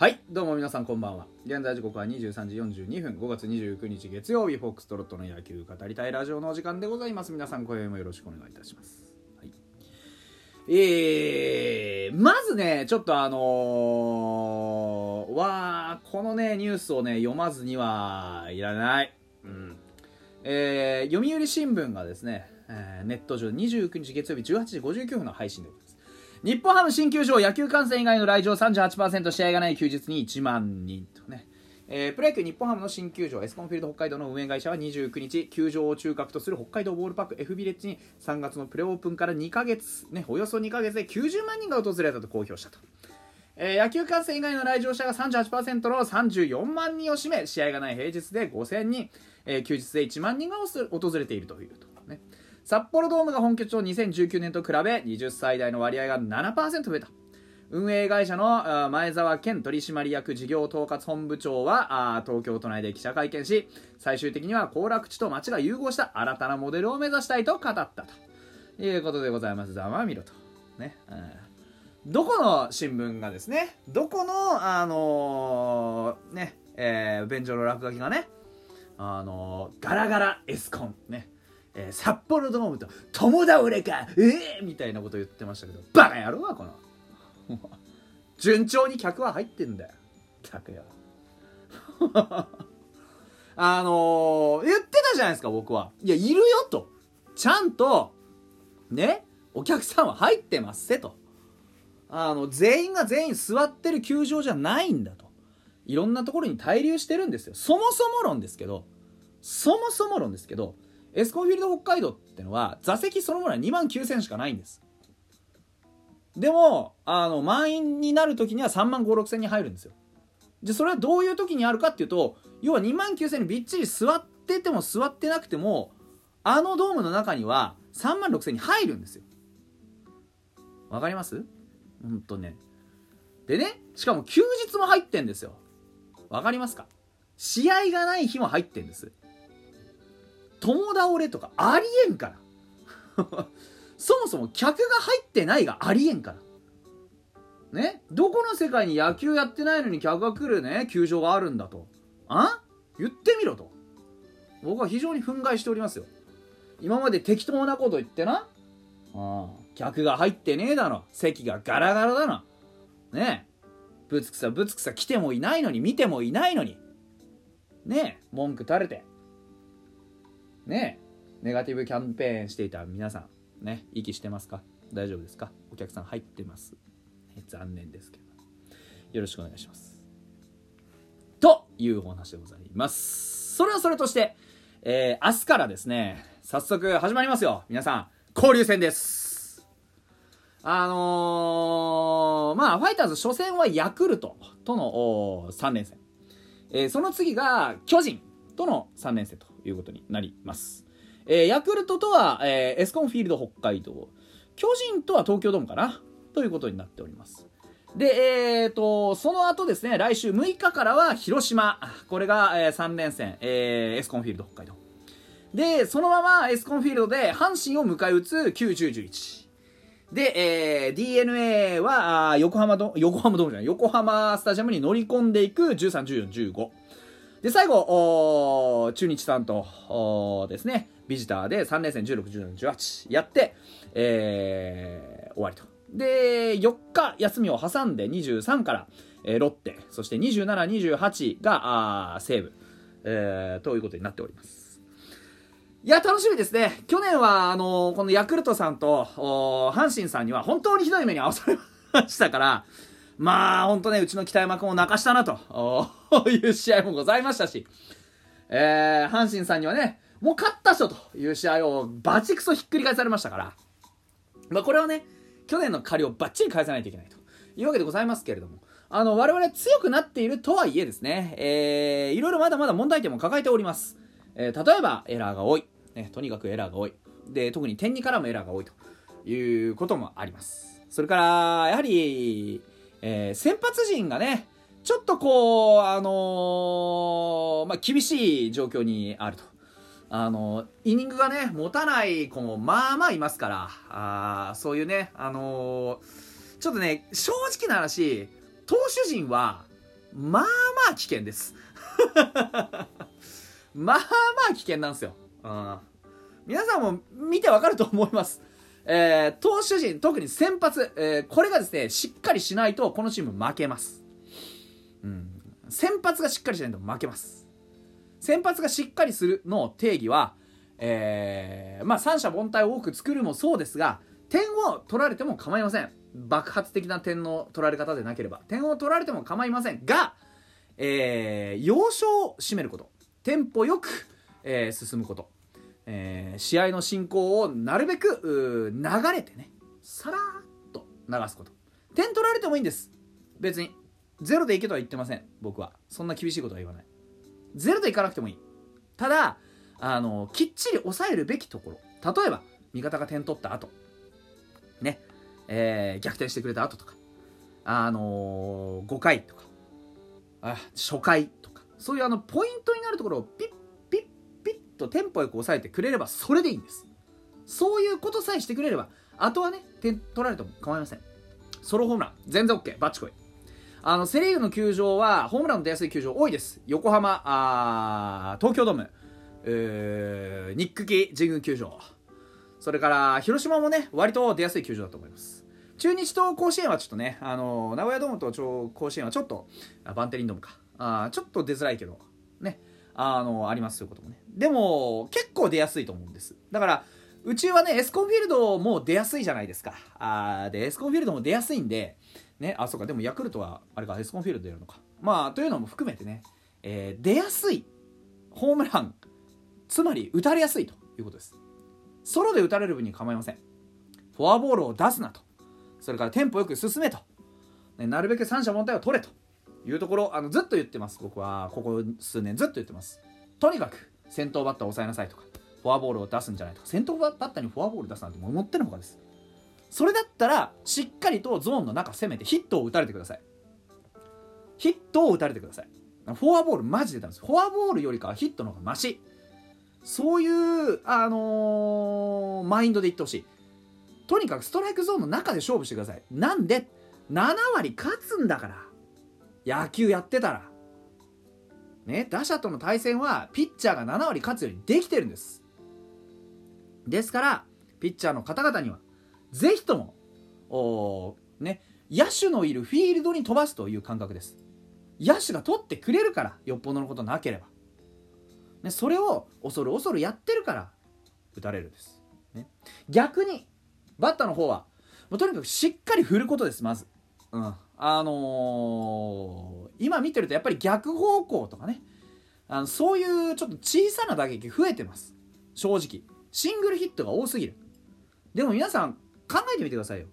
はいどうも皆さんこんばんは。現在時刻は23時42分5月29日月曜日フォックストロットの野球語りたいラジオのお時間でございます。皆さん今宵もよろしくお願いいたします、はい、えー、まずねちょっとあのー、わーこのねニュースをね読まずにはいらない。うん。えー、読売新聞がですね、えー、ネット上29日月曜日18時59分の配信でございます。日本ハム新球場野球観戦以外の来場38%試合がない休日に1万人とね、えー、プロ野球日本ハムの新球場エスコンフィールド北海道の運営会社は29日球場を中核とする北海道ボールパーク F ビレッジに3月のプレオープンから2ヶ月、ね、およそ2ヶ月で90万人が訪れたと公表したと。えー、野球観戦以外の来場者が38%の34万人を占め試合がない平日で5000人、えー、休日で1万人が訪れているというと、ね、札幌ドームが本拠地の2019年と比べ20歳代の割合が7%増えた。運営会社の前澤健取締役事業統括本部長は東京都内で記者会見し最終的には行楽地と街が融合した新たなモデルを目指したいと語ったと。いうことでございます。ざまみろと。ね、うん、どこの新聞がですねどこのあのー、ねえー、便所の落書きがねあのー、ガラガラエスコン。ね。えー、札幌ドームと友倒れかええー、みたいなこと言ってましたけどバカ野郎はこの 順調に客は入ってんだよ客よ あのー、言ってたじゃないですか僕は。いやいるよと。ちゃんとねお客さんは入ってますせと。あの全員が全員座ってる球場じゃないんだと。いろんなところに滞留してるんですよ。そもそも論ですけどそもそも論ですけどエスコンフィールド北海道ってのは座席そのものは2万9000しかないんです。でもあの満員になる時には3万5 6千に入るんですよ。でそれはどういう時にあるかっていうと要は2万9000にびっちり座ってても座ってなくてもあのドームの中には3万6千に入るんですよ。わかります？ほんとね。でねしかも休日も入ってんですよ。わかりますか？試合がない日も入ってんです。友倒れとかありえんから。そもそも客が入ってないがありえんから。ね？どこの世界に野球やってないのに客が来るね？球場があるんだと。あ？言ってみろと。僕は非常に憤慨しておりますよ。今まで適当なこと言ってな。あ客が入ってねえだろ。席がガラガラだな。ね？えぶつくさぶつくさ来てもいないのに見てもいないのに。ね？え文句垂れて。ねネガティブキャンペーンしていた皆さんね息してますか？大丈夫ですか？お客さん入ってます、残念ですけど。よろしくお願いします。というお話でございます。それはそれとして、えー、明日からですね早速始まりますよ。皆さん交流戦です。あのー、まあファイターズ初戦はヤクルトとの3連戦、えー、その次が巨人。との3連戦ということになります。えー、ヤクルトとは、えー、エスコンフィールド北海道、巨人とは東京ドームかな？ということになっております。で、えーと、その後ですね、来週6日からは広島。これが、えー、3連戦、えー、エスコンフィールド北海道。で、そのままエスコンフィールドで阪神を迎え撃つ9、10、11。で、えー、DNA は、横浜ド、横浜ドームじゃない、横浜スタジアムに乗り込んでいく13、14、15。で、最後、中日さんとですね、ビジターで3連戦16、17、18やって、えー、終わりと。で、4日休みを挟んで23から、えー、ロッテ、そして27、28があ西武、えー、ということになっております。いや、楽しみですね。去年は、あのー、このヤクルトさんと、阪神さんには本当にひどい目に遭わされましたから、まあ、ほんとね、うちの北山君を泣かしたなと いう試合もございましたし、えー、阪神さんにはね、もう勝った人という試合をバチクソひっくり返されましたから、まあ、これはね、去年の借りをバッチリ返さないといけないというわけでございますけれども、あの、我々強くなっているとはいえですね、えー、いろいろまだまだ問題点も抱えております。えー、例えば、エラーが多い。ね、とにかくエラーが多い。で、特に点に絡むエラーが多いということもあります。それから、やはり、えー、先発陣がね、ちょっとこう、あのー、まあ、厳しい状況にあると。あのー、イニングがね、持たない子もまあまあいますから、あそういうね、あのちょっとね、正直な話、投手陣はまあまあ危険です。まあまあ危険なんですよ、うん、皆さんも見てわかると思います。えー、投手陣、特に先発、えー、これがですね、しっかりしないと、このチーム負けます。うん。先発がしっかりしないと負けます。先発がしっかりするの定義は、えー、まあ三者凡退を多く作るもそうですが、点を取られても構いません。爆発的な点の取られ方でなければ。点を取られても構いませんが、えー、要所を締めること。テンポよく、えー、進むこと。えー、試合の進行をなるべく流れてね、さらーっと流すこと。点取られてもいいんです。別に。ゼロでいけとは言ってません。僕は。そんな厳しいことは言わない。ゼロでいかなくてもいい。ただ、あの、きっちり抑えるべきところ。例えば、味方が点取った後。ね。えー、逆転してくれた後とか。あのー、5回とか。あ、初回とか。そういうあの、ポイントになるところをピッとテンポよく抑えてくれれば、それでいいんです。そういうことさえしてくれれば、あとはね、点取られても構いません。ソロホームラン、全然 OK、バッチコイ。あの、セリーグの球場は、ホームランの出やすい球場多いです。横浜、あ東京ドーム、えー、ニックキ神宮球場。それから、広島もね、割と出やすい球場だと思います。中日と甲子園はちょっとね、あの、名古屋ドームと甲子園はちょっと、バンテリンドームか。あちょっと出づらいけど、ね、あの、あります、そういうこともね。でも、結構出やすいと思うんです。だから、うちはね、エスコンフィールドも出やすいじゃないですか。あで、エスコンフィールドも出やすいんで、ね、あ、そうか、でもヤクルトは、あれか、エスコンフィールドでやるのか。まあ、というのも含めてね、えー、出やすいホームラン、つまり打たれやすいということです。ソロで打たれる分に構いません。フォアボールを出すなと。それからテンポよく進めと。ね、なるべく三者凡退を取れというところ、あのずっと言ってます。僕は、ここ数年ずっと言ってます。とにかく、先頭バッターを抑えなさいとか、フォアボールを出すんじゃないとか、先頭バッターにフォアボール出すなんて思ってるほかです。それだったらしっかりとゾーンの中攻めてヒットを打たれてください。ヒットを打たれてください。フォアボールマジでダメです。フォアボールよりかはヒットの方がマシ。そういうあのー、マインドでいってほしい。とにかくストライクゾーンの中で勝負してください。なんで7割勝つんだから。野球やってたら。ね打者との対戦はピッチャーが7割勝つようにできてるんです。ですからピッチャーの方々にはぜひともおね野手のいるフィールドに飛ばすという感覚です。野手が取ってくれるからよっぽどのことなければ、ね、それを恐る恐るやってるから打たれるんです、ね、逆にバッターの方はもうとにかくしっかり振ることですまず、うん、あのー、今見てるとやっぱり逆方向とかねあのそういうちょっと小さな打撃増えてます。正直。シングルヒットが多すぎる。でも皆さん考えてみてくださいよ。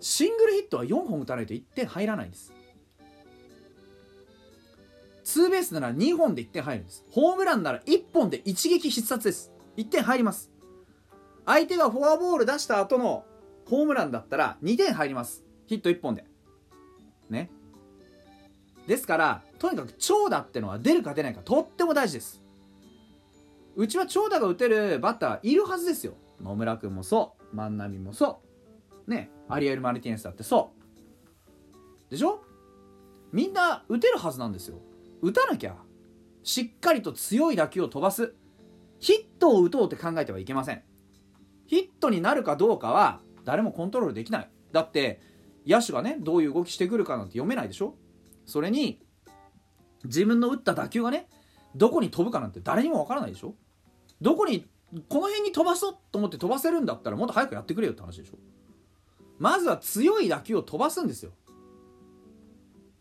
シングルヒットは4本打たないと1点入らないんです。ツーベースなら2本で1点入るんです。ホームランなら1本で一撃必殺です。1点入ります。相手がフォアボール出した後のホームランだったら2点入ります。ヒット1本で。ね。ですからとにかく長打ってのは出るか出ないかとっても大事です。うちは長打が打てるバッターいるはずですよ。野村君もそう。万波もそう。ね。アリエル・マルティネスだってそう。でしょ？みんな打てるはずなんですよ。打たなきゃしっかりと強い打球を飛ばす。ヒットを打とうって考えてはいけません。ヒットになるかどうかは誰もコントロールできない。だって野手がねどういう動きしてくるかなんて読めないでしょ？それに自分の打った打球がねどこに飛ぶかなんて誰にもわからないでしょ？どこにこの辺に飛ばそうと思って飛ばせるんだったらもっと早くやってくれよって話でしょ？まずは強い打球を飛ばすんですよ。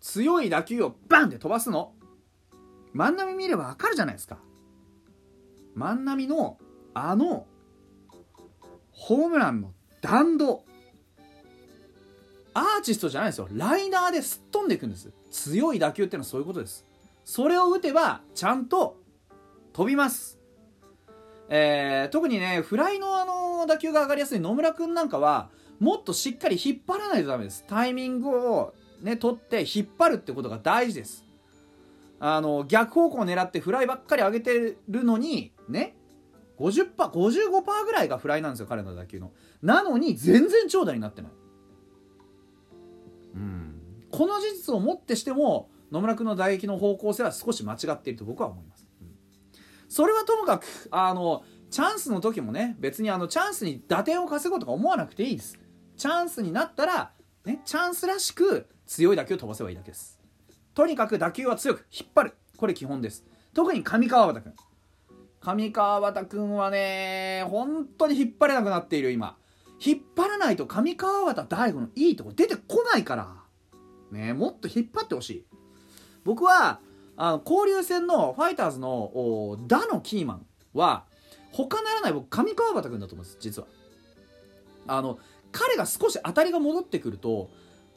強い打球をバンって飛ばすの。万波見ればわかるじゃないですか。万波のあのホームランの弾道。アーティストじゃないですよライナーですっ飛んでいくんです強い打球ってのはそういうことですそれを打てばちゃんと飛びますえー、特にね、フライのあの打球が上がりやすい野村君なんかは、もっとしっかり引っ張らないとダメです。タイミングをね、取って引っ張るってことが大事です。あの、逆方向を狙ってフライばっかり上げてるのに、ね、50%、55%ぐらいがフライなんですよ、彼の打球の。なのに、全然長打になってない。この事実をもってしても野村君の打撃の方向性は少し間違っていると僕は思います、うん。それはともかくあのチャンスの時もね別にあのチャンスに打点を稼ごうとか思わなくていいです。チャンスになったら、ね、チャンスらしく強い打球を飛ばせばいいだけです。とにかく打球は強く引っ張る。これ基本です。特に上川端君。上川端君はね本当に引っ張れなくなっている今。引っ張らないと上川端大悟のいいとこ出てこないから。ねもっと引っ張ってほしい。僕はあの交流戦のファイターズのお打のキーマンは他ならない僕上川端君だと思うんです実は。あの彼が少し当たりが戻ってくると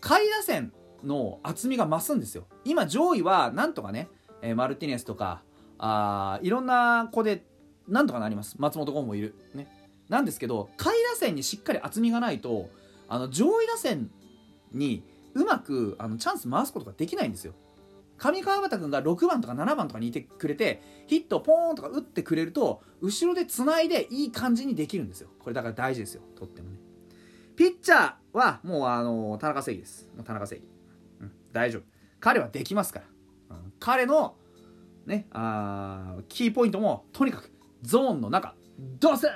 下位打線の厚みが増すんですよ。今上位はなんとかね、えーマルティネスとかあいろんな子でなんとかなります。松本剛もいる。ね。なんですけど下位打線にしっかり厚みがないとあの上位打線にうまくあのチャンス回すことができないんですよ。上川端君が6番とか7番とかにいてくれてヒットポーンとか打ってくれると後ろでつないでいい感じにできるんですよ。これだから大事ですよ。とってもね。ピッチャーはもうあの田中正義です。もう田中正義、うん、大丈夫。彼はできますから、うん。彼のねあーキーポイントもとにかくゾーンの中。ドスン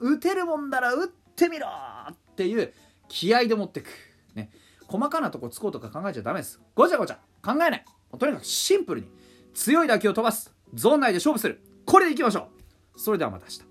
打てるもんなら打ってみろっていう気合で持ってく。ね。細かなとこつこうとか考えちゃダメです。ごちゃごちゃ。考えない。もうとにかくシンプルに強い打球を飛ばす。ゾーン内で勝負する。これでいきましょう。それではまた明日。